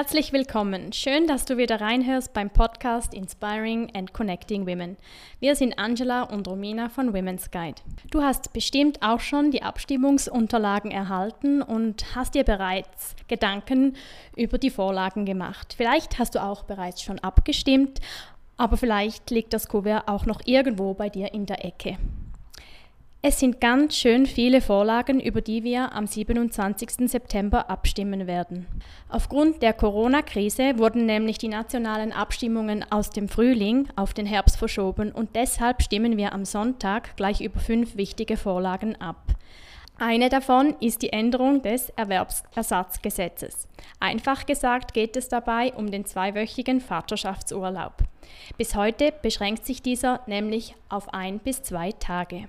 Herzlich willkommen. Schön, dass du wieder reinhörst beim Podcast Inspiring and Connecting Women. Wir sind Angela und Romina von Women's Guide. Du hast bestimmt auch schon die Abstimmungsunterlagen erhalten und hast dir bereits Gedanken über die Vorlagen gemacht. Vielleicht hast du auch bereits schon abgestimmt, aber vielleicht liegt das Kuvert auch noch irgendwo bei dir in der Ecke. Es sind ganz schön viele Vorlagen, über die wir am 27. September abstimmen werden. Aufgrund der Corona-Krise wurden nämlich die nationalen Abstimmungen aus dem Frühling auf den Herbst verschoben und deshalb stimmen wir am Sonntag gleich über fünf wichtige Vorlagen ab. Eine davon ist die Änderung des Erwerbsersatzgesetzes. Einfach gesagt geht es dabei um den zweiwöchigen Vaterschaftsurlaub. Bis heute beschränkt sich dieser nämlich auf ein bis zwei Tage.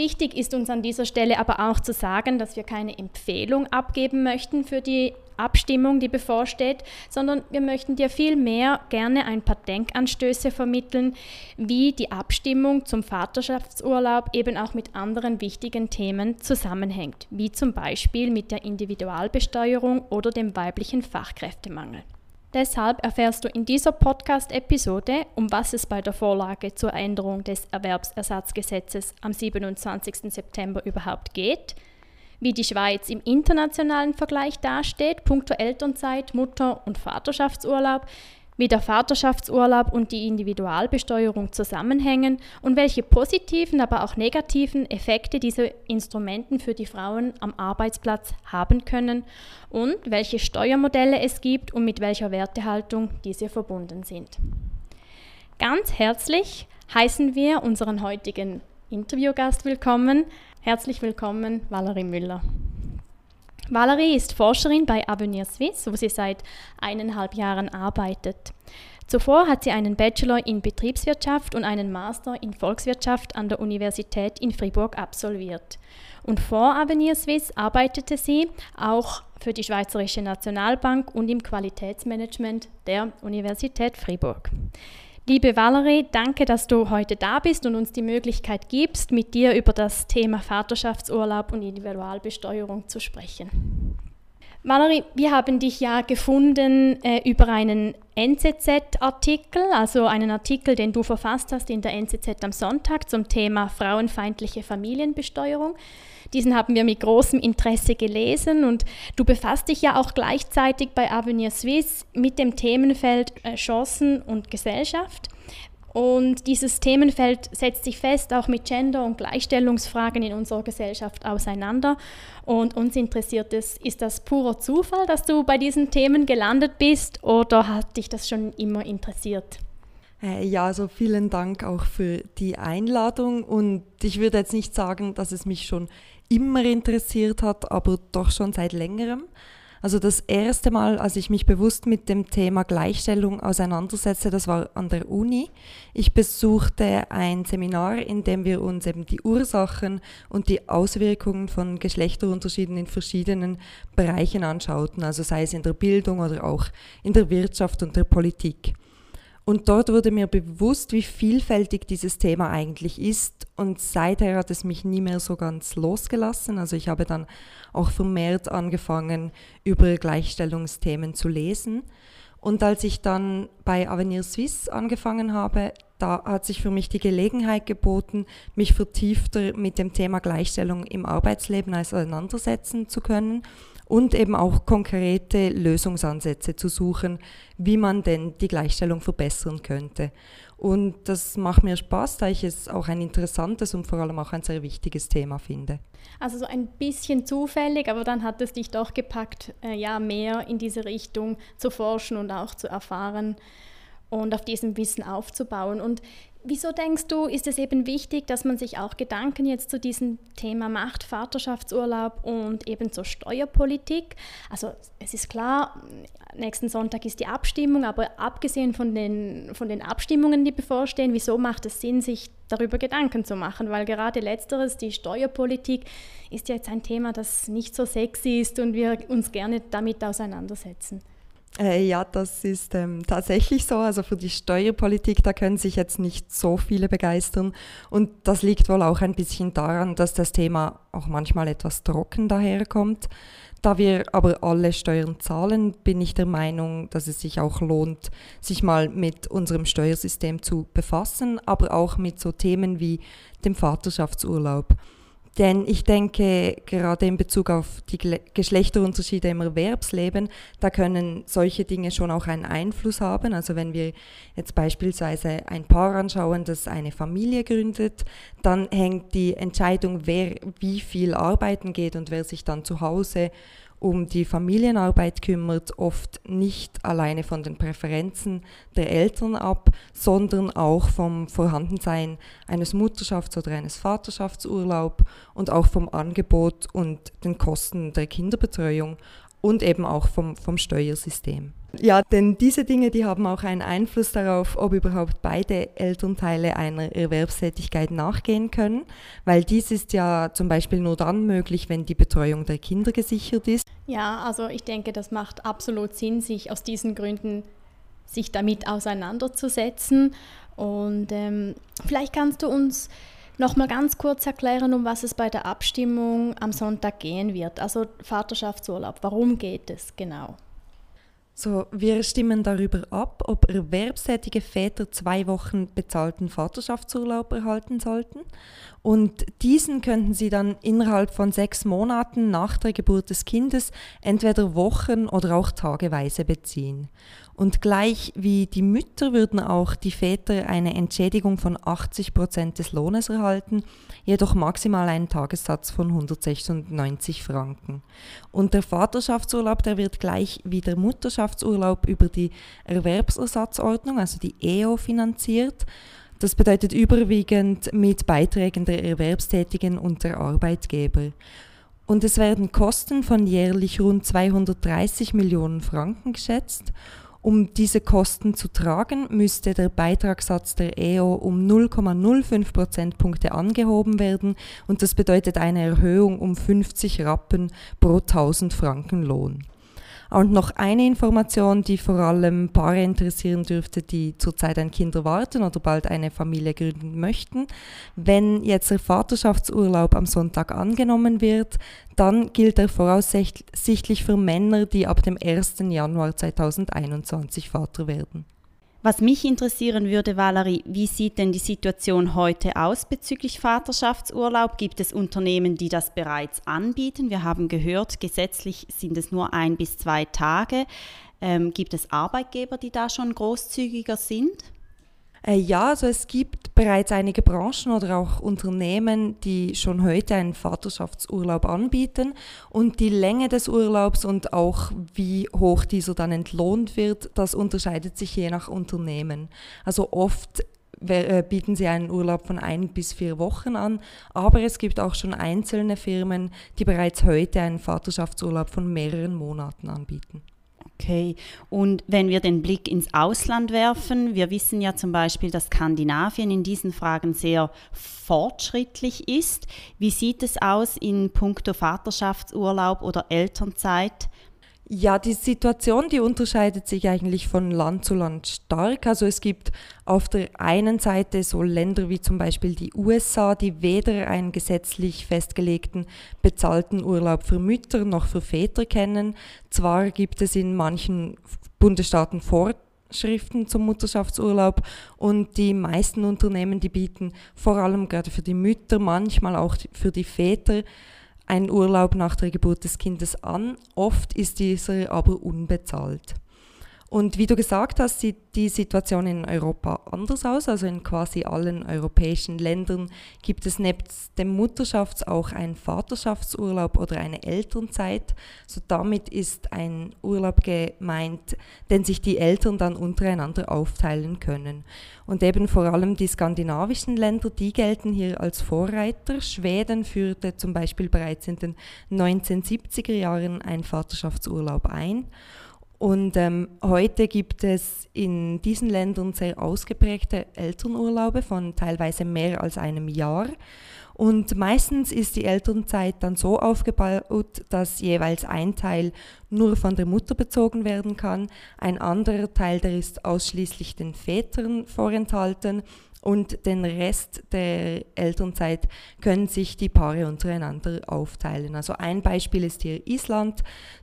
Wichtig ist uns an dieser Stelle aber auch zu sagen, dass wir keine Empfehlung abgeben möchten für die Abstimmung, die bevorsteht, sondern wir möchten dir vielmehr gerne ein paar Denkanstöße vermitteln, wie die Abstimmung zum Vaterschaftsurlaub eben auch mit anderen wichtigen Themen zusammenhängt, wie zum Beispiel mit der Individualbesteuerung oder dem weiblichen Fachkräftemangel. Deshalb erfährst du in dieser Podcast-Episode, um was es bei der Vorlage zur Änderung des Erwerbsersatzgesetzes am 27. September überhaupt geht, wie die Schweiz im internationalen Vergleich dasteht, punkto Elternzeit, Mutter- und Vaterschaftsurlaub, wie der Vaterschaftsurlaub und die Individualbesteuerung zusammenhängen und welche positiven, aber auch negativen Effekte diese Instrumenten für die Frauen am Arbeitsplatz haben können und welche Steuermodelle es gibt und mit welcher Wertehaltung diese verbunden sind. Ganz herzlich heißen wir unseren heutigen Interviewgast willkommen. Herzlich willkommen, Valerie Müller. Valerie ist Forscherin bei Avenir Suisse, wo sie seit eineinhalb Jahren arbeitet. Zuvor hat sie einen Bachelor in Betriebswirtschaft und einen Master in Volkswirtschaft an der Universität in Fribourg absolviert. Und vor Avenir Suisse arbeitete sie auch für die Schweizerische Nationalbank und im Qualitätsmanagement der Universität Fribourg. Liebe Valerie, danke, dass du heute da bist und uns die Möglichkeit gibst, mit dir über das Thema Vaterschaftsurlaub und Individualbesteuerung zu sprechen. Valerie, wir haben dich ja gefunden äh, über einen NZZ-Artikel, also einen Artikel, den du verfasst hast in der NZZ am Sonntag zum Thema frauenfeindliche Familienbesteuerung. Diesen haben wir mit großem Interesse gelesen und du befasst dich ja auch gleichzeitig bei Avenir Suisse mit dem Themenfeld äh, Chancen und Gesellschaft. Und dieses Themenfeld setzt sich fest auch mit Gender- und Gleichstellungsfragen in unserer Gesellschaft auseinander. Und uns interessiert es, ist das purer Zufall, dass du bei diesen Themen gelandet bist oder hat dich das schon immer interessiert? Äh, ja, also vielen Dank auch für die Einladung und ich würde jetzt nicht sagen, dass es mich schon immer interessiert hat, aber doch schon seit längerem. Also das erste Mal, als ich mich bewusst mit dem Thema Gleichstellung auseinandersetzte, das war an der Uni. Ich besuchte ein Seminar, in dem wir uns eben die Ursachen und die Auswirkungen von Geschlechterunterschieden in verschiedenen Bereichen anschauten, also sei es in der Bildung oder auch in der Wirtschaft und der Politik. Und dort wurde mir bewusst, wie vielfältig dieses Thema eigentlich ist. Und seither hat es mich nie mehr so ganz losgelassen. Also ich habe dann auch vermehrt angefangen, über Gleichstellungsthemen zu lesen. Und als ich dann bei Avenir Suisse angefangen habe, da hat sich für mich die Gelegenheit geboten, mich vertiefter mit dem Thema Gleichstellung im Arbeitsleben auseinandersetzen zu können und eben auch konkrete Lösungsansätze zu suchen, wie man denn die Gleichstellung verbessern könnte. Und das macht mir Spaß, da ich es auch ein interessantes und vor allem auch ein sehr wichtiges Thema finde. Also so ein bisschen zufällig, aber dann hat es dich doch gepackt, äh, ja, mehr in diese Richtung zu forschen und auch zu erfahren und auf diesem Wissen aufzubauen. Und Wieso denkst du, ist es eben wichtig, dass man sich auch Gedanken jetzt zu diesem Thema macht, Vaterschaftsurlaub und eben zur Steuerpolitik? Also es ist klar, nächsten Sonntag ist die Abstimmung, aber abgesehen von den, von den Abstimmungen, die bevorstehen, wieso macht es Sinn, sich darüber Gedanken zu machen? Weil gerade letzteres, die Steuerpolitik, ist ja jetzt ein Thema, das nicht so sexy ist und wir uns gerne damit auseinandersetzen. Äh, ja, das ist ähm, tatsächlich so. Also für die Steuerpolitik, da können sich jetzt nicht so viele begeistern. Und das liegt wohl auch ein bisschen daran, dass das Thema auch manchmal etwas trocken daherkommt. Da wir aber alle Steuern zahlen, bin ich der Meinung, dass es sich auch lohnt, sich mal mit unserem Steuersystem zu befassen, aber auch mit so Themen wie dem Vaterschaftsurlaub. Denn ich denke, gerade in Bezug auf die Geschlechterunterschiede im Erwerbsleben, da können solche Dinge schon auch einen Einfluss haben. Also wenn wir jetzt beispielsweise ein Paar anschauen, das eine Familie gründet, dann hängt die Entscheidung, wer wie viel arbeiten geht und wer sich dann zu Hause um die Familienarbeit kümmert, oft nicht alleine von den Präferenzen der Eltern ab, sondern auch vom Vorhandensein eines Mutterschafts- oder eines Vaterschaftsurlaub und auch vom Angebot und den Kosten der Kinderbetreuung und eben auch vom, vom Steuersystem. Ja, denn diese Dinge, die haben auch einen Einfluss darauf, ob überhaupt beide Elternteile einer Erwerbstätigkeit nachgehen können, weil dies ist ja zum Beispiel nur dann möglich, wenn die Betreuung der Kinder gesichert ist. Ja, also ich denke, das macht absolut Sinn, sich aus diesen Gründen sich damit auseinanderzusetzen. Und ähm, vielleicht kannst du uns noch mal ganz kurz erklären, um was es bei der Abstimmung am Sonntag gehen wird. Also Vaterschaftsurlaub, warum geht es genau? So, wir stimmen darüber ab, ob erwerbstätige Väter zwei Wochen bezahlten Vaterschaftsurlaub erhalten sollten. Und diesen könnten sie dann innerhalb von sechs Monaten nach der Geburt des Kindes entweder Wochen oder auch tageweise beziehen. Und gleich wie die Mütter würden auch die Väter eine Entschädigung von 80 Prozent des Lohnes erhalten, jedoch maximal einen Tagessatz von 196 Franken. Und der Vaterschaftsurlaub, der wird gleich wie der Mutterschaftsurlaub über die Erwerbsersatzordnung, also die EO, finanziert. Das bedeutet überwiegend mit Beiträgen der Erwerbstätigen und der Arbeitgeber. Und es werden Kosten von jährlich rund 230 Millionen Franken geschätzt um diese Kosten zu tragen, müsste der Beitragssatz der EO um 0,05 Prozentpunkte angehoben werden und das bedeutet eine Erhöhung um 50 Rappen pro 1000 Franken Lohn. Und noch eine Information, die vor allem Paare interessieren dürfte, die zurzeit ein Kind erwarten oder bald eine Familie gründen möchten. Wenn jetzt der Vaterschaftsurlaub am Sonntag angenommen wird, dann gilt er voraussichtlich für Männer, die ab dem 1. Januar 2021 Vater werden. Was mich interessieren würde, Valerie, wie sieht denn die Situation heute aus bezüglich Vaterschaftsurlaub? Gibt es Unternehmen, die das bereits anbieten? Wir haben gehört, gesetzlich sind es nur ein bis zwei Tage. Ähm, gibt es Arbeitgeber, die da schon großzügiger sind? Äh, ja, also es gibt bereits einige Branchen oder auch Unternehmen, die schon heute einen Vaterschaftsurlaub anbieten und die Länge des Urlaubs und auch wie hoch dieser dann entlohnt wird, das unterscheidet sich je nach Unternehmen. Also oft äh, bieten sie einen Urlaub von ein bis vier Wochen an, aber es gibt auch schon einzelne Firmen, die bereits heute einen Vaterschaftsurlaub von mehreren Monaten anbieten. Okay, und wenn wir den Blick ins Ausland werfen, wir wissen ja zum Beispiel, dass Skandinavien in diesen Fragen sehr fortschrittlich ist. Wie sieht es aus in puncto Vaterschaftsurlaub oder Elternzeit? Ja, die Situation, die unterscheidet sich eigentlich von Land zu Land stark. Also es gibt auf der einen Seite so Länder wie zum Beispiel die USA, die weder einen gesetzlich festgelegten bezahlten Urlaub für Mütter noch für Väter kennen. Zwar gibt es in manchen Bundesstaaten Vorschriften zum Mutterschaftsurlaub und die meisten Unternehmen, die bieten vor allem gerade für die Mütter, manchmal auch für die Väter, einen Urlaub nach der Geburt des Kindes an. Oft ist dieser aber unbezahlt. Und wie du gesagt hast, sieht die Situation in Europa anders aus. Also in quasi allen europäischen Ländern gibt es nebst dem Mutterschafts- auch einen Vaterschaftsurlaub oder eine Elternzeit. So damit ist ein Urlaub gemeint, den sich die Eltern dann untereinander aufteilen können. Und eben vor allem die skandinavischen Länder, die gelten hier als Vorreiter. Schweden führte zum Beispiel bereits in den 1970er Jahren einen Vaterschaftsurlaub ein. Und ähm, heute gibt es in diesen Ländern sehr ausgeprägte Elternurlaube von teilweise mehr als einem Jahr. Und meistens ist die Elternzeit dann so aufgebaut, dass jeweils ein Teil nur von der Mutter bezogen werden kann, ein anderer Teil, der ist ausschließlich den Vätern vorenthalten und den Rest der Elternzeit können sich die Paare untereinander aufteilen. Also ein Beispiel ist hier Island.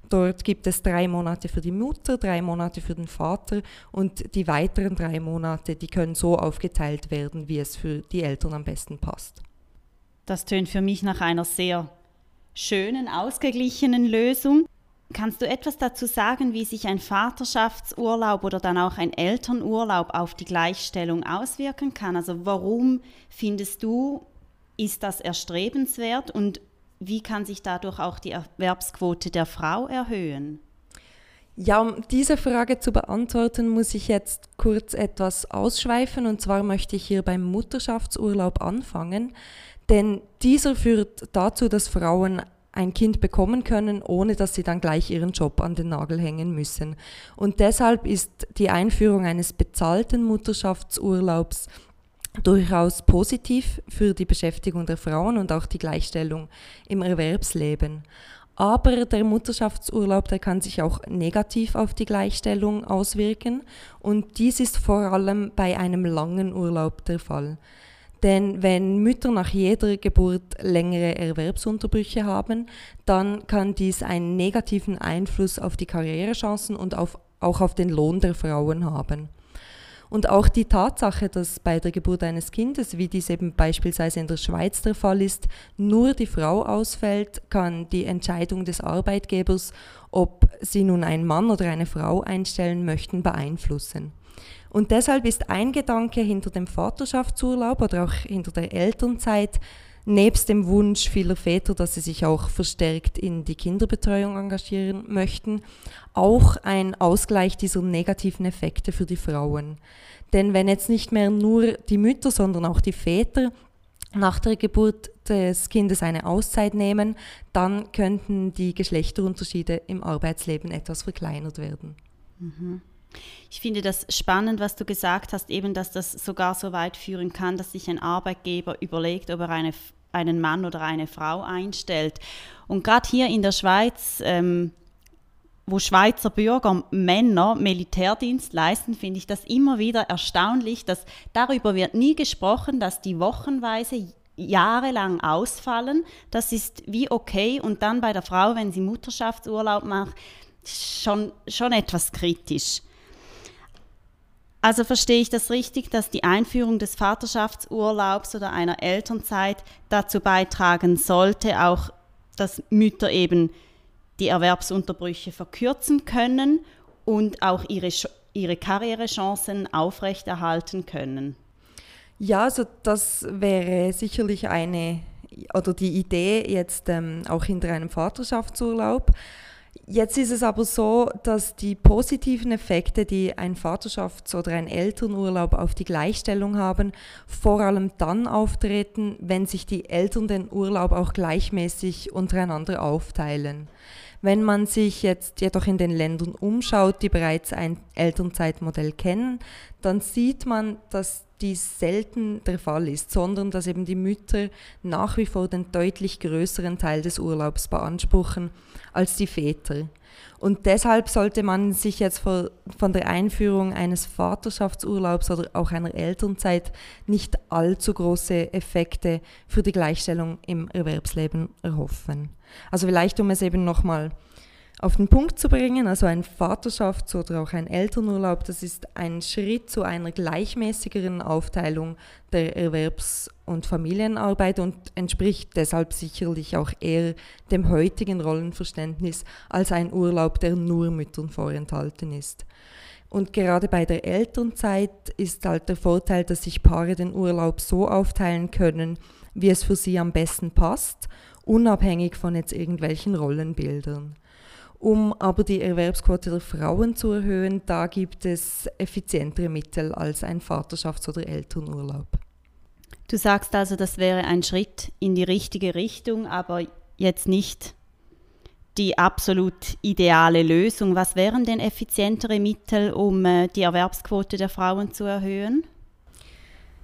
Dort gibt es drei Monate für die Mutter, drei Monate für den Vater und die weiteren drei Monate, die können so aufgeteilt werden, wie es für die Eltern am besten passt. Das tönt für mich nach einer sehr schönen, ausgeglichenen Lösung. Kannst du etwas dazu sagen, wie sich ein Vaterschaftsurlaub oder dann auch ein Elternurlaub auf die Gleichstellung auswirken kann? Also warum findest du, ist das erstrebenswert und wie kann sich dadurch auch die Erwerbsquote der Frau erhöhen? Ja, um diese Frage zu beantworten, muss ich jetzt kurz etwas ausschweifen. Und zwar möchte ich hier beim Mutterschaftsurlaub anfangen. Denn dieser führt dazu, dass Frauen ein Kind bekommen können, ohne dass sie dann gleich ihren Job an den Nagel hängen müssen. Und deshalb ist die Einführung eines bezahlten Mutterschaftsurlaubs durchaus positiv für die Beschäftigung der Frauen und auch die Gleichstellung im Erwerbsleben. Aber der Mutterschaftsurlaub, der kann sich auch negativ auf die Gleichstellung auswirken und dies ist vor allem bei einem langen Urlaub der Fall. Denn wenn Mütter nach jeder Geburt längere Erwerbsunterbrüche haben, dann kann dies einen negativen Einfluss auf die Karrierechancen und auf, auch auf den Lohn der Frauen haben. Und auch die Tatsache, dass bei der Geburt eines Kindes, wie dies eben beispielsweise in der Schweiz der Fall ist, nur die Frau ausfällt, kann die Entscheidung des Arbeitgebers, ob sie nun einen Mann oder eine Frau einstellen möchten, beeinflussen. Und deshalb ist ein Gedanke hinter dem Vaterschaftsurlaub oder auch hinter der Elternzeit, nebst dem Wunsch vieler Väter, dass sie sich auch verstärkt in die Kinderbetreuung engagieren möchten, auch ein Ausgleich dieser negativen Effekte für die Frauen. Denn wenn jetzt nicht mehr nur die Mütter, sondern auch die Väter nach der Geburt des Kindes eine Auszeit nehmen, dann könnten die Geschlechterunterschiede im Arbeitsleben etwas verkleinert werden. Mhm. Ich finde das spannend, was du gesagt hast, eben, dass das sogar so weit führen kann, dass sich ein Arbeitgeber überlegt, ob er eine, einen Mann oder eine Frau einstellt. Und gerade hier in der Schweiz, ähm, wo Schweizer Bürger Männer Militärdienst leisten, finde ich das immer wieder erstaunlich, dass darüber wird nie gesprochen, dass die wochenweise jahrelang ausfallen. Das ist wie okay. Und dann bei der Frau, wenn sie Mutterschaftsurlaub macht, schon, schon etwas kritisch. Also verstehe ich das richtig, dass die Einführung des Vaterschaftsurlaubs oder einer Elternzeit dazu beitragen sollte, auch dass Mütter eben die Erwerbsunterbrüche verkürzen können und auch ihre, ihre Karrierechancen aufrechterhalten können? Ja, also das wäre sicherlich eine oder die Idee jetzt ähm, auch hinter einem Vaterschaftsurlaub. Jetzt ist es aber so, dass die positiven Effekte, die ein Vaterschafts- oder ein Elternurlaub auf die Gleichstellung haben, vor allem dann auftreten, wenn sich die Eltern den Urlaub auch gleichmäßig untereinander aufteilen. Wenn man sich jetzt jedoch in den Ländern umschaut, die bereits ein Elternzeitmodell kennen, dann sieht man, dass dies selten der Fall ist, sondern dass eben die Mütter nach wie vor den deutlich größeren Teil des Urlaubs beanspruchen als die Väter. Und deshalb sollte man sich jetzt von der Einführung eines Vaterschaftsurlaubs oder auch einer Elternzeit nicht allzu große Effekte für die Gleichstellung im Erwerbsleben erhoffen. Also vielleicht, um es eben nochmal auf den Punkt zu bringen. Also ein Vaterschafts- oder auch ein Elternurlaub, das ist ein Schritt zu einer gleichmäßigeren Aufteilung der Erwerbs- und Familienarbeit und entspricht deshalb sicherlich auch eher dem heutigen Rollenverständnis als ein Urlaub, der nur Müttern vorenthalten ist. Und gerade bei der Elternzeit ist halt der Vorteil, dass sich Paare den Urlaub so aufteilen können, wie es für sie am besten passt, unabhängig von jetzt irgendwelchen Rollenbildern. Um aber die Erwerbsquote der Frauen zu erhöhen, da gibt es effizientere Mittel als ein Vaterschafts- oder Elternurlaub. Du sagst also, das wäre ein Schritt in die richtige Richtung, aber jetzt nicht die absolut ideale Lösung. Was wären denn effizientere Mittel, um äh, die Erwerbsquote der Frauen zu erhöhen?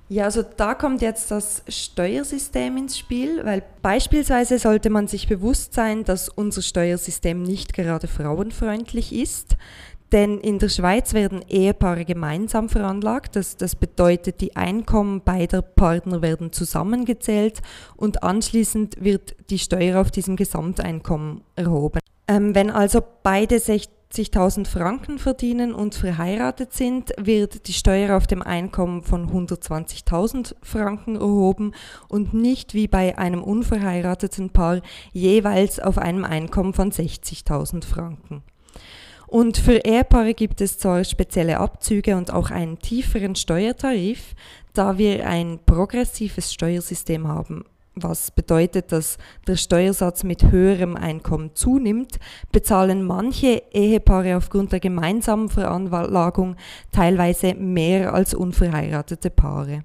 Ja, also da kommt jetzt das Steuersystem ins Spiel, weil beispielsweise sollte man sich bewusst sein, dass unser Steuersystem nicht gerade frauenfreundlich ist. Denn in der Schweiz werden Ehepaare gemeinsam veranlagt. Das, das bedeutet, die Einkommen beider Partner werden zusammengezählt und anschließend wird die Steuer auf diesem Gesamteinkommen erhoben. Ähm, wenn also beide 60.000 Franken verdienen und verheiratet sind, wird die Steuer auf dem Einkommen von 120.000 Franken erhoben und nicht wie bei einem unverheirateten Paar jeweils auf einem Einkommen von 60.000 Franken. Und für Ehepaare gibt es zwar spezielle Abzüge und auch einen tieferen Steuertarif, da wir ein progressives Steuersystem haben. Was bedeutet, dass der Steuersatz mit höherem Einkommen zunimmt, bezahlen manche Ehepaare aufgrund der gemeinsamen Veranlagung teilweise mehr als unverheiratete Paare.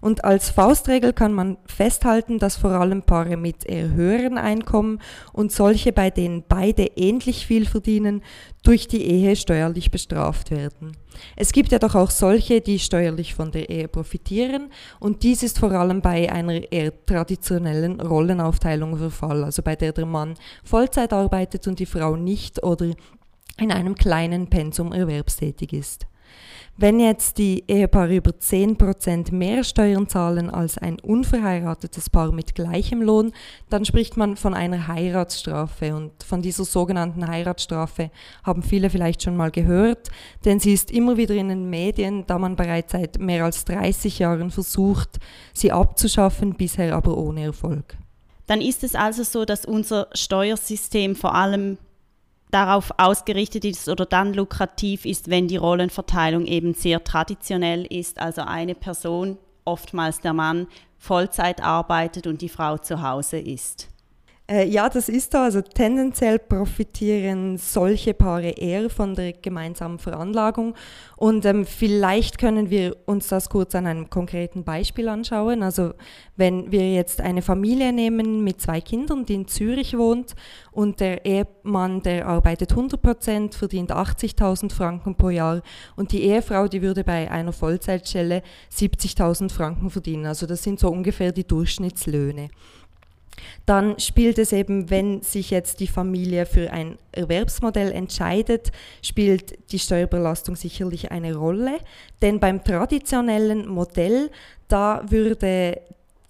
Und als Faustregel kann man festhalten, dass vor allem Paare mit eher höheren Einkommen und solche, bei denen beide ähnlich viel verdienen, durch die Ehe steuerlich bestraft werden. Es gibt ja doch auch solche, die steuerlich von der Ehe profitieren und dies ist vor allem bei einer eher traditionellen Rollenaufteilung der Fall, also bei der der Mann Vollzeit arbeitet und die Frau nicht oder in einem kleinen Pensum erwerbstätig ist. Wenn jetzt die Ehepaare über 10% mehr Steuern zahlen als ein unverheiratetes Paar mit gleichem Lohn, dann spricht man von einer Heiratsstrafe. Und von dieser sogenannten Heiratsstrafe haben viele vielleicht schon mal gehört, denn sie ist immer wieder in den Medien, da man bereits seit mehr als 30 Jahren versucht, sie abzuschaffen, bisher aber ohne Erfolg. Dann ist es also so, dass unser Steuersystem vor allem darauf ausgerichtet ist oder dann lukrativ ist, wenn die Rollenverteilung eben sehr traditionell ist, also eine Person, oftmals der Mann, Vollzeit arbeitet und die Frau zu Hause ist. Äh, ja, das ist so. Also tendenziell profitieren solche Paare eher von der gemeinsamen Veranlagung. Und ähm, vielleicht können wir uns das kurz an einem konkreten Beispiel anschauen. Also wenn wir jetzt eine Familie nehmen mit zwei Kindern, die in Zürich wohnt und der Ehemann, der arbeitet 100 Prozent, verdient 80.000 Franken pro Jahr und die Ehefrau, die würde bei einer Vollzeitstelle 70.000 Franken verdienen. Also das sind so ungefähr die Durchschnittslöhne. Dann spielt es eben, wenn sich jetzt die Familie für ein Erwerbsmodell entscheidet, spielt die Steuerbelastung sicherlich eine Rolle. Denn beim traditionellen Modell, da würde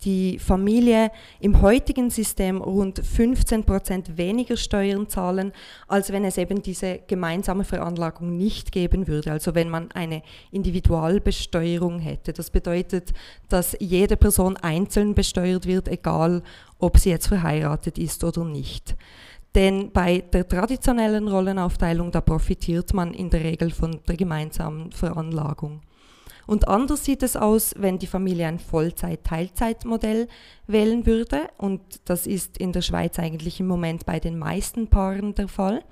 die Familie im heutigen System rund 15 Prozent weniger Steuern zahlen, als wenn es eben diese gemeinsame Veranlagung nicht geben würde. Also wenn man eine Individualbesteuerung hätte. Das bedeutet, dass jede Person einzeln besteuert wird, egal ob sie jetzt verheiratet ist oder nicht. Denn bei der traditionellen Rollenaufteilung, da profitiert man in der Regel von der gemeinsamen Veranlagung. Und anders sieht es aus, wenn die Familie ein Vollzeit-Teilzeitmodell wählen würde. Und das ist in der Schweiz eigentlich im Moment bei den meisten Paaren der Fall.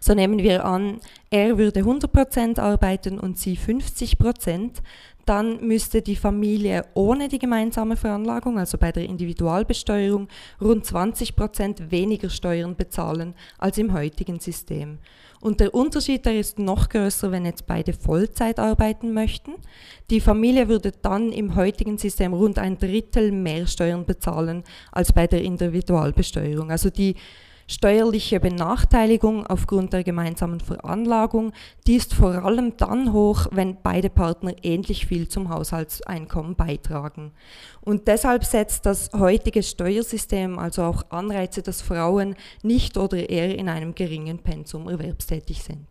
So nehmen wir an, er würde 100% arbeiten und sie 50%, dann müsste die Familie ohne die gemeinsame Veranlagung, also bei der Individualbesteuerung, rund 20% weniger Steuern bezahlen als im heutigen System. Und der Unterschied, der ist noch größer, wenn jetzt beide Vollzeit arbeiten möchten. Die Familie würde dann im heutigen System rund ein Drittel mehr Steuern bezahlen als bei der Individualbesteuerung. Also die Steuerliche Benachteiligung aufgrund der gemeinsamen Veranlagung, die ist vor allem dann hoch, wenn beide Partner ähnlich viel zum Haushaltseinkommen beitragen. Und deshalb setzt das heutige Steuersystem also auch Anreize, dass Frauen nicht oder eher in einem geringen Pensum erwerbstätig sind.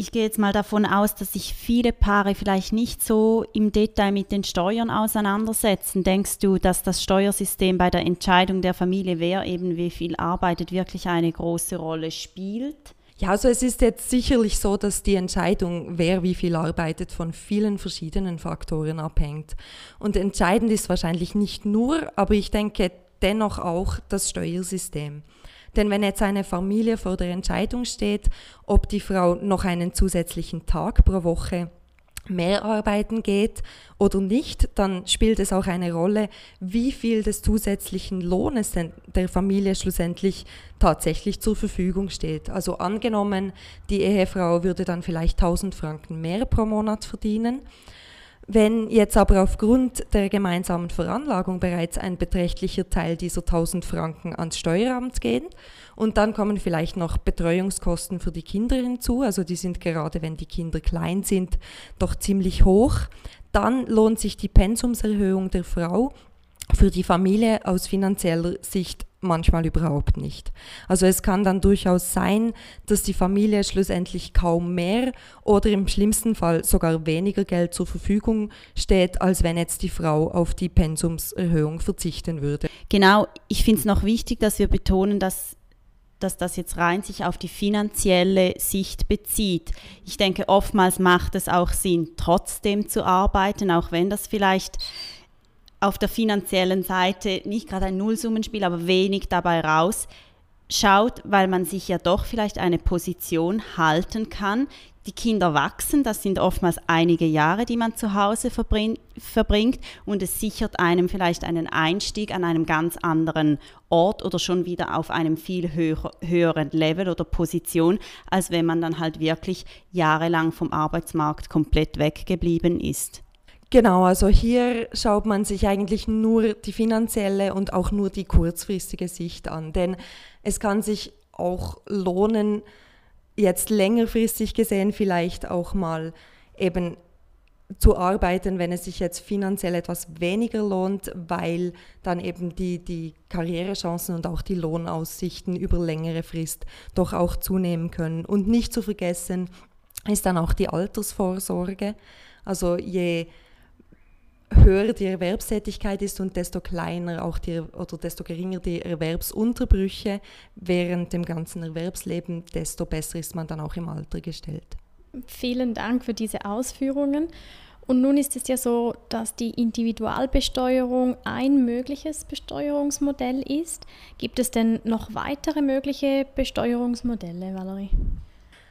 Ich gehe jetzt mal davon aus, dass sich viele Paare vielleicht nicht so im Detail mit den Steuern auseinandersetzen. Denkst du, dass das Steuersystem bei der Entscheidung der Familie, wer eben wie viel arbeitet, wirklich eine große Rolle spielt? Ja, also es ist jetzt sicherlich so, dass die Entscheidung, wer wie viel arbeitet, von vielen verschiedenen Faktoren abhängt. Und entscheidend ist wahrscheinlich nicht nur, aber ich denke dennoch auch das Steuersystem. Denn wenn jetzt eine Familie vor der Entscheidung steht, ob die Frau noch einen zusätzlichen Tag pro Woche mehr arbeiten geht oder nicht, dann spielt es auch eine Rolle, wie viel des zusätzlichen Lohnes der Familie schlussendlich tatsächlich zur Verfügung steht. Also angenommen, die Ehefrau würde dann vielleicht 1000 Franken mehr pro Monat verdienen wenn jetzt aber aufgrund der gemeinsamen Veranlagung bereits ein beträchtlicher Teil dieser 1000 Franken ans Steueramt gehen und dann kommen vielleicht noch Betreuungskosten für die Kinder hinzu, also die sind gerade, wenn die Kinder klein sind, doch ziemlich hoch, dann lohnt sich die Pensumserhöhung der Frau für die Familie aus finanzieller Sicht manchmal überhaupt nicht. Also es kann dann durchaus sein, dass die Familie schlussendlich kaum mehr oder im schlimmsten Fall sogar weniger Geld zur Verfügung steht, als wenn jetzt die Frau auf die Pensumserhöhung verzichten würde. Genau, ich finde es noch wichtig, dass wir betonen, dass dass das jetzt rein sich auf die finanzielle Sicht bezieht. Ich denke, oftmals macht es auch Sinn, trotzdem zu arbeiten, auch wenn das vielleicht auf der finanziellen Seite nicht gerade ein Nullsummenspiel, aber wenig dabei raus schaut, weil man sich ja doch vielleicht eine Position halten kann. Die Kinder wachsen, das sind oftmals einige Jahre, die man zu Hause verbringt und es sichert einem vielleicht einen Einstieg an einem ganz anderen Ort oder schon wieder auf einem viel höher, höheren Level oder Position, als wenn man dann halt wirklich jahrelang vom Arbeitsmarkt komplett weggeblieben ist. Genau, also hier schaut man sich eigentlich nur die finanzielle und auch nur die kurzfristige Sicht an. Denn es kann sich auch lohnen, jetzt längerfristig gesehen vielleicht auch mal eben zu arbeiten, wenn es sich jetzt finanziell etwas weniger lohnt, weil dann eben die, die Karrierechancen und auch die Lohnaussichten über längere Frist doch auch zunehmen können. Und nicht zu vergessen ist dann auch die Altersvorsorge. Also je höher die Erwerbstätigkeit ist und desto kleiner auch die oder desto geringer die Erwerbsunterbrüche während dem ganzen Erwerbsleben, desto besser ist man dann auch im Alter gestellt. Vielen Dank für diese Ausführungen. Und nun ist es ja so, dass die Individualbesteuerung ein mögliches Besteuerungsmodell ist. Gibt es denn noch weitere mögliche Besteuerungsmodelle, Valerie?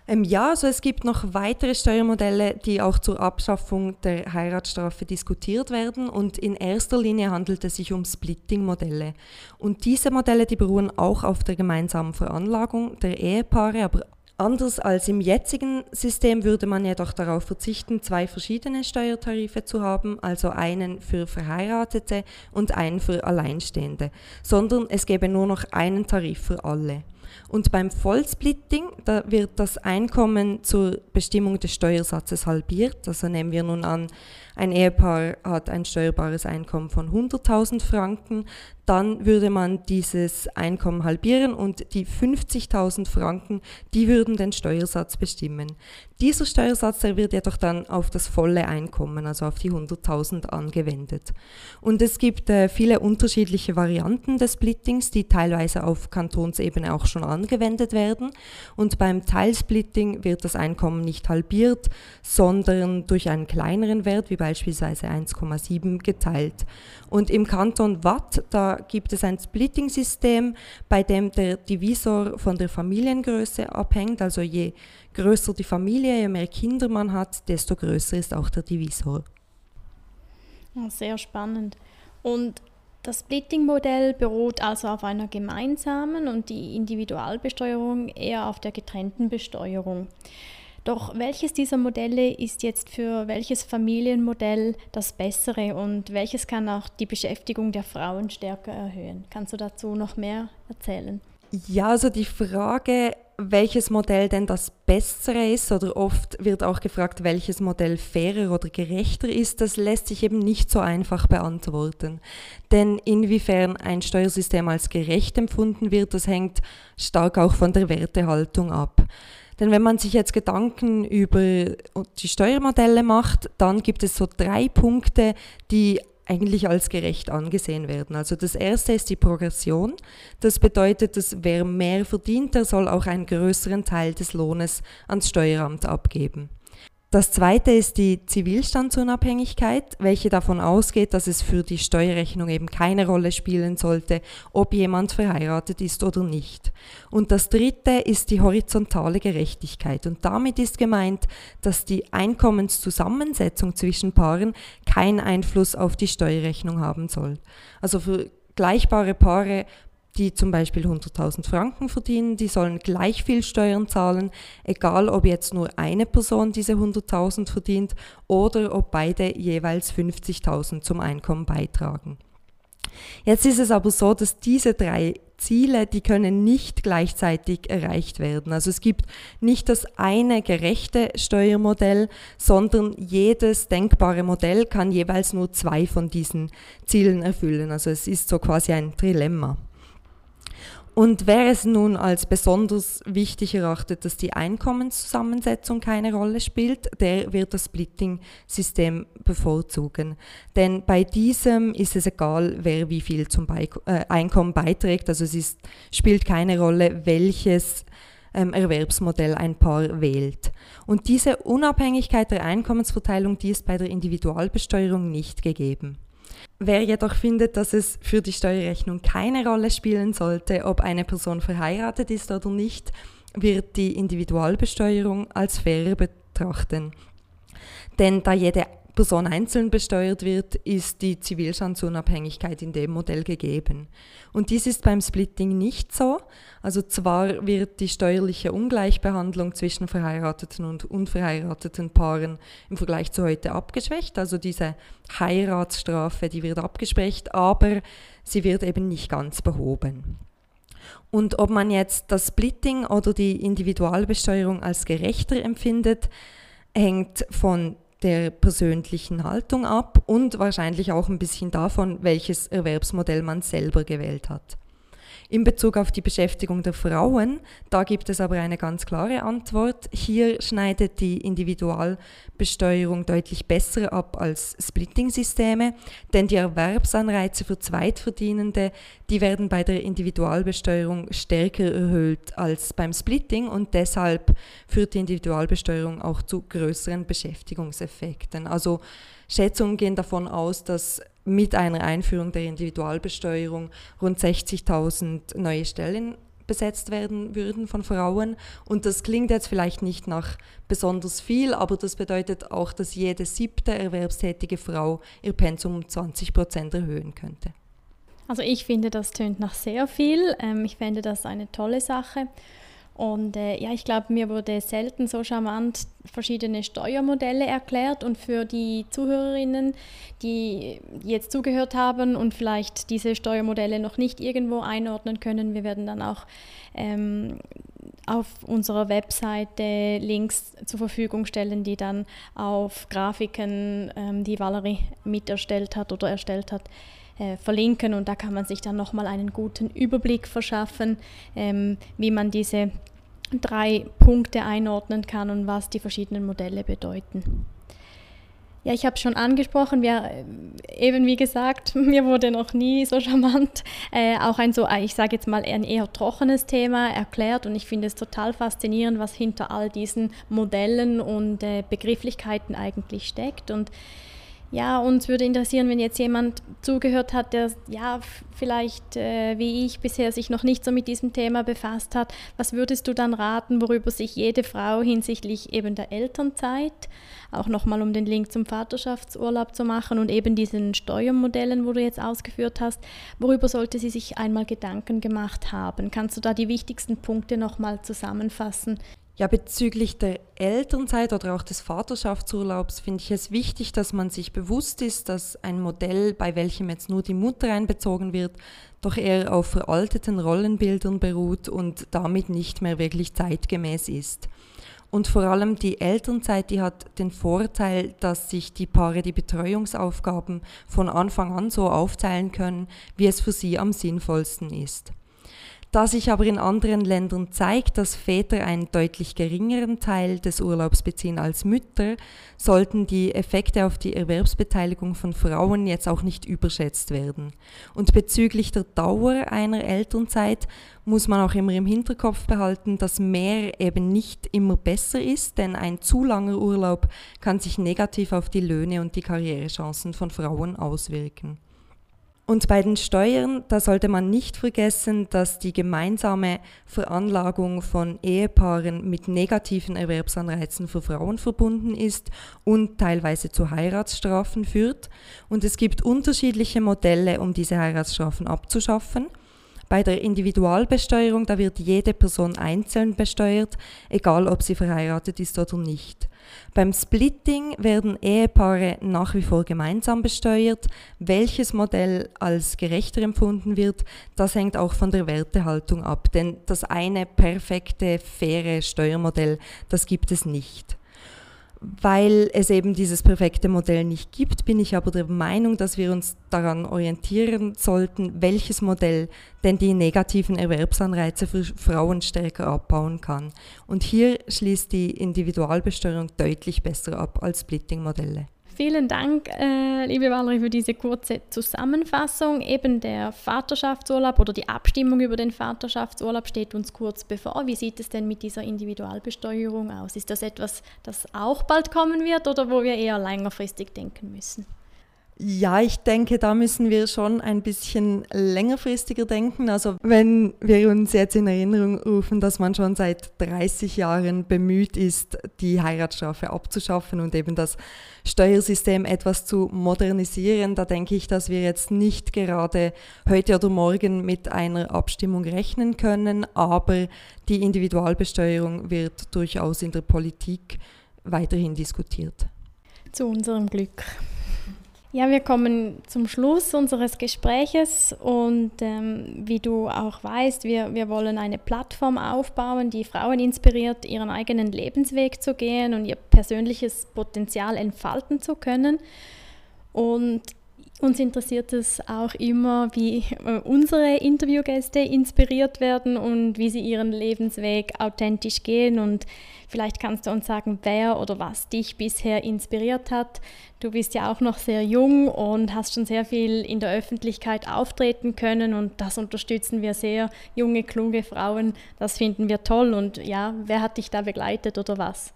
Ähm, ja, also es gibt noch weitere Steuermodelle, die auch zur Abschaffung der Heiratsstrafe diskutiert werden und in erster Linie handelt es sich um Splitting-Modelle. Und diese Modelle, die beruhen auch auf der gemeinsamen Veranlagung der Ehepaare, aber Anders als im jetzigen System würde man jedoch darauf verzichten, zwei verschiedene Steuertarife zu haben, also einen für Verheiratete und einen für Alleinstehende, sondern es gäbe nur noch einen Tarif für alle. Und beim Vollsplitting, da wird das Einkommen zur Bestimmung des Steuersatzes halbiert. Also nehmen wir nun an, ein Ehepaar hat ein steuerbares Einkommen von 100.000 Franken, dann würde man dieses Einkommen halbieren und die 50.000 Franken, die würden den Steuersatz bestimmen. Dieser Steuersatz, der wird jedoch dann auf das volle Einkommen, also auf die 100.000 angewendet. Und es gibt äh, viele unterschiedliche Varianten des Splittings, die teilweise auf Kantonsebene auch schon angewendet werden. Und beim Teilsplitting wird das Einkommen nicht halbiert, sondern durch einen kleineren Wert, wie beispielsweise 1,7, geteilt. Und im Kanton Watt, da gibt es ein Splitting-System, bei dem der Divisor von der Familiengröße abhängt. Also je größer die Familie, je mehr Kinder man hat, desto größer ist auch der Divisor. Sehr spannend. Und das Splitting-Modell beruht also auf einer gemeinsamen und die Individualbesteuerung eher auf der getrennten Besteuerung. Doch welches dieser Modelle ist jetzt für welches Familienmodell das bessere und welches kann auch die Beschäftigung der Frauen stärker erhöhen? Kannst du dazu noch mehr erzählen? Ja, also die Frage, welches Modell denn das bessere ist, oder oft wird auch gefragt, welches Modell fairer oder gerechter ist, das lässt sich eben nicht so einfach beantworten. Denn inwiefern ein Steuersystem als gerecht empfunden wird, das hängt stark auch von der Wertehaltung ab. Denn wenn man sich jetzt Gedanken über die Steuermodelle macht, dann gibt es so drei Punkte, die eigentlich als gerecht angesehen werden. Also das erste ist die Progression. Das bedeutet, dass wer mehr verdient, der soll auch einen größeren Teil des Lohnes ans Steueramt abgeben. Das zweite ist die Zivilstandsunabhängigkeit, welche davon ausgeht, dass es für die Steuerrechnung eben keine Rolle spielen sollte, ob jemand verheiratet ist oder nicht. Und das dritte ist die horizontale Gerechtigkeit. Und damit ist gemeint, dass die Einkommenszusammensetzung zwischen Paaren keinen Einfluss auf die Steuerrechnung haben soll. Also für gleichbare Paare die zum Beispiel 100.000 Franken verdienen, die sollen gleich viel Steuern zahlen, egal ob jetzt nur eine Person diese 100.000 verdient oder ob beide jeweils 50.000 zum Einkommen beitragen. Jetzt ist es aber so, dass diese drei Ziele, die können nicht gleichzeitig erreicht werden. Also es gibt nicht das eine gerechte Steuermodell, sondern jedes denkbare Modell kann jeweils nur zwei von diesen Zielen erfüllen. Also es ist so quasi ein Trilemma. Und wer es nun als besonders wichtig erachtet, dass die Einkommenszusammensetzung keine Rolle spielt, der wird das Splitting-System bevorzugen. Denn bei diesem ist es egal, wer wie viel zum Be äh, Einkommen beiträgt. Also es ist, spielt keine Rolle, welches ähm, Erwerbsmodell ein Paar wählt. Und diese Unabhängigkeit der Einkommensverteilung, die ist bei der Individualbesteuerung nicht gegeben. Wer jedoch findet, dass es für die Steuerrechnung keine Rolle spielen sollte, ob eine Person verheiratet ist oder nicht, wird die Individualbesteuerung als fairer betrachten. Denn da jede Person einzeln besteuert wird, ist die Zivilstandsunabhängigkeit in dem Modell gegeben. Und dies ist beim Splitting nicht so. Also zwar wird die steuerliche Ungleichbehandlung zwischen verheirateten und unverheirateten Paaren im Vergleich zu heute abgeschwächt, also diese Heiratsstrafe, die wird abgeschwächt, aber sie wird eben nicht ganz behoben. Und ob man jetzt das Splitting oder die Individualbesteuerung als gerechter empfindet, hängt von der persönlichen Haltung ab und wahrscheinlich auch ein bisschen davon, welches Erwerbsmodell man selber gewählt hat. In Bezug auf die Beschäftigung der Frauen, da gibt es aber eine ganz klare Antwort. Hier schneidet die Individualbesteuerung deutlich besser ab als Splitting-Systeme, denn die Erwerbsanreize für Zweitverdienende, die werden bei der Individualbesteuerung stärker erhöht als beim Splitting und deshalb führt die Individualbesteuerung auch zu größeren Beschäftigungseffekten. Also Schätzungen gehen davon aus, dass mit einer Einführung der Individualbesteuerung rund 60.000 neue Stellen besetzt werden würden von Frauen. Und das klingt jetzt vielleicht nicht nach besonders viel, aber das bedeutet auch, dass jede siebte erwerbstätige Frau ihr Pensum um 20 Prozent erhöhen könnte. Also ich finde, das tönt nach sehr viel. Ähm, ich fände das eine tolle Sache. Und äh, ja, ich glaube, mir wurde selten so charmant verschiedene Steuermodelle erklärt. Und für die Zuhörerinnen, die jetzt zugehört haben und vielleicht diese Steuermodelle noch nicht irgendwo einordnen können, wir werden dann auch ähm, auf unserer Webseite Links zur Verfügung stellen, die dann auf Grafiken, ähm, die Valerie mit erstellt hat oder erstellt hat, äh, verlinken und da kann man sich dann nochmal einen guten Überblick verschaffen, ähm, wie man diese drei Punkte einordnen kann und was die verschiedenen Modelle bedeuten. Ja, ich habe schon angesprochen, wir, äh, eben wie gesagt, mir wurde noch nie so charmant äh, auch ein so, ich sage jetzt mal, ein eher trockenes Thema erklärt und ich finde es total faszinierend, was hinter all diesen Modellen und äh, Begrifflichkeiten eigentlich steckt und ja, uns würde interessieren, wenn jetzt jemand zugehört hat, der ja vielleicht äh, wie ich bisher sich noch nicht so mit diesem Thema befasst hat. Was würdest du dann raten, worüber sich jede Frau hinsichtlich eben der Elternzeit, auch nochmal um den Link zum Vaterschaftsurlaub zu machen und eben diesen Steuermodellen, wo du jetzt ausgeführt hast, worüber sollte sie sich einmal Gedanken gemacht haben? Kannst du da die wichtigsten Punkte nochmal zusammenfassen? Ja, bezüglich der Elternzeit oder auch des Vaterschaftsurlaubs finde ich es wichtig, dass man sich bewusst ist, dass ein Modell, bei welchem jetzt nur die Mutter einbezogen wird, doch eher auf veralteten Rollenbildern beruht und damit nicht mehr wirklich zeitgemäß ist. Und vor allem die Elternzeit, die hat den Vorteil, dass sich die Paare die Betreuungsaufgaben von Anfang an so aufteilen können, wie es für sie am sinnvollsten ist. Da sich aber in anderen Ländern zeigt, dass Väter einen deutlich geringeren Teil des Urlaubs beziehen als Mütter, sollten die Effekte auf die Erwerbsbeteiligung von Frauen jetzt auch nicht überschätzt werden. Und bezüglich der Dauer einer Elternzeit muss man auch immer im Hinterkopf behalten, dass mehr eben nicht immer besser ist, denn ein zu langer Urlaub kann sich negativ auf die Löhne und die Karrierechancen von Frauen auswirken. Und bei den Steuern, da sollte man nicht vergessen, dass die gemeinsame Veranlagung von Ehepaaren mit negativen Erwerbsanreizen für Frauen verbunden ist und teilweise zu Heiratsstrafen führt. Und es gibt unterschiedliche Modelle, um diese Heiratsstrafen abzuschaffen. Bei der Individualbesteuerung, da wird jede Person einzeln besteuert, egal ob sie verheiratet ist oder nicht. Beim Splitting werden Ehepaare nach wie vor gemeinsam besteuert. Welches Modell als gerechter empfunden wird, das hängt auch von der Wertehaltung ab, denn das eine perfekte, faire Steuermodell, das gibt es nicht. Weil es eben dieses perfekte Modell nicht gibt, bin ich aber der Meinung, dass wir uns daran orientieren sollten, welches Modell denn die negativen Erwerbsanreize für Frauen stärker abbauen kann. Und hier schließt die Individualbesteuerung deutlich besser ab als Splitting-Modelle. Vielen Dank, äh, liebe Valerie, für diese kurze Zusammenfassung. Eben der Vaterschaftsurlaub oder die Abstimmung über den Vaterschaftsurlaub steht uns kurz bevor. Wie sieht es denn mit dieser Individualbesteuerung aus? Ist das etwas, das auch bald kommen wird oder wo wir eher längerfristig denken müssen? Ja, ich denke, da müssen wir schon ein bisschen längerfristiger denken. Also wenn wir uns jetzt in Erinnerung rufen, dass man schon seit 30 Jahren bemüht ist, die Heiratsstrafe abzuschaffen und eben das Steuersystem etwas zu modernisieren, da denke ich, dass wir jetzt nicht gerade heute oder morgen mit einer Abstimmung rechnen können, aber die Individualbesteuerung wird durchaus in der Politik weiterhin diskutiert. Zu unserem Glück. Ja, wir kommen zum Schluss unseres Gespräches und ähm, wie du auch weißt, wir, wir wollen eine Plattform aufbauen, die Frauen inspiriert, ihren eigenen Lebensweg zu gehen und ihr persönliches Potenzial entfalten zu können. Und uns interessiert es auch immer, wie äh, unsere Interviewgäste inspiriert werden und wie sie ihren Lebensweg authentisch gehen. Und vielleicht kannst du uns sagen, wer oder was dich bisher inspiriert hat. Du bist ja auch noch sehr jung und hast schon sehr viel in der Öffentlichkeit auftreten können und das unterstützen wir sehr. Junge, kluge Frauen, das finden wir toll. Und ja, wer hat dich da begleitet oder was?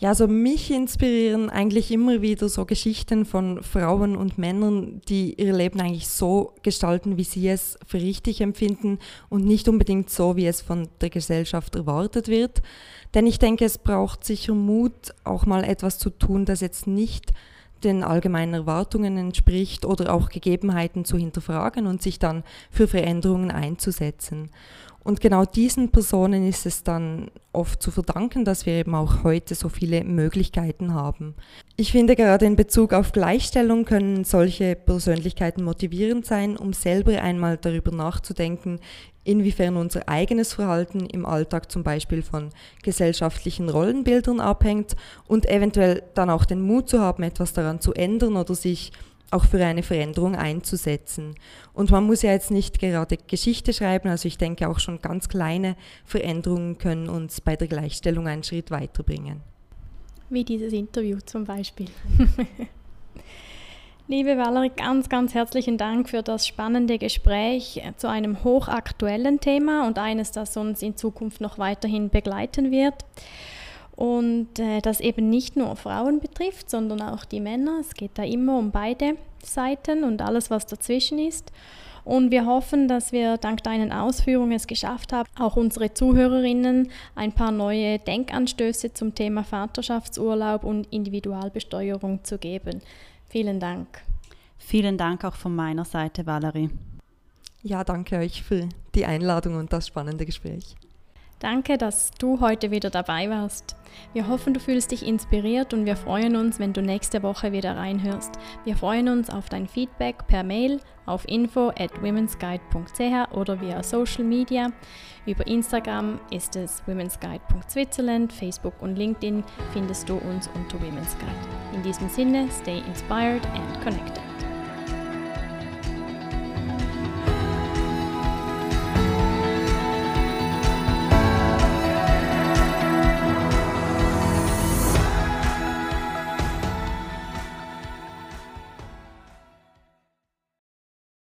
Ja, also mich inspirieren eigentlich immer wieder so Geschichten von Frauen und Männern, die ihr Leben eigentlich so gestalten, wie sie es für richtig empfinden und nicht unbedingt so, wie es von der Gesellschaft erwartet wird. Denn ich denke, es braucht sicher Mut, auch mal etwas zu tun, das jetzt nicht den allgemeinen Erwartungen entspricht oder auch Gegebenheiten zu hinterfragen und sich dann für Veränderungen einzusetzen. Und genau diesen Personen ist es dann oft zu verdanken, dass wir eben auch heute so viele Möglichkeiten haben. Ich finde gerade in Bezug auf Gleichstellung können solche Persönlichkeiten motivierend sein, um selber einmal darüber nachzudenken, inwiefern unser eigenes Verhalten im Alltag zum Beispiel von gesellschaftlichen Rollenbildern abhängt und eventuell dann auch den Mut zu haben, etwas daran zu ändern oder sich auch für eine Veränderung einzusetzen. Und man muss ja jetzt nicht gerade Geschichte schreiben, also ich denke auch schon ganz kleine Veränderungen können uns bei der Gleichstellung einen Schritt weiterbringen. Wie dieses Interview zum Beispiel. Liebe Valerie, ganz, ganz herzlichen Dank für das spannende Gespräch zu einem hochaktuellen Thema und eines, das uns in Zukunft noch weiterhin begleiten wird und äh, das eben nicht nur Frauen betrifft, sondern auch die Männer. Es geht da immer um beide Seiten und alles, was dazwischen ist. Und wir hoffen, dass wir dank deinen Ausführungen es geschafft haben, auch unsere Zuhörerinnen ein paar neue Denkanstöße zum Thema Vaterschaftsurlaub und Individualbesteuerung zu geben. Vielen Dank. Vielen Dank auch von meiner Seite, Valerie. Ja, danke euch für die Einladung und das spannende Gespräch. Danke, dass du heute wieder dabei warst. Wir hoffen, du fühlst dich inspiriert und wir freuen uns, wenn du nächste Woche wieder reinhörst. Wir freuen uns auf dein Feedback per Mail auf info at womensguide.ch oder via Social Media. Über Instagram ist es womensguide.switzerland, Facebook und LinkedIn findest du uns unter Women's Guide. In diesem Sinne, stay inspired and connected.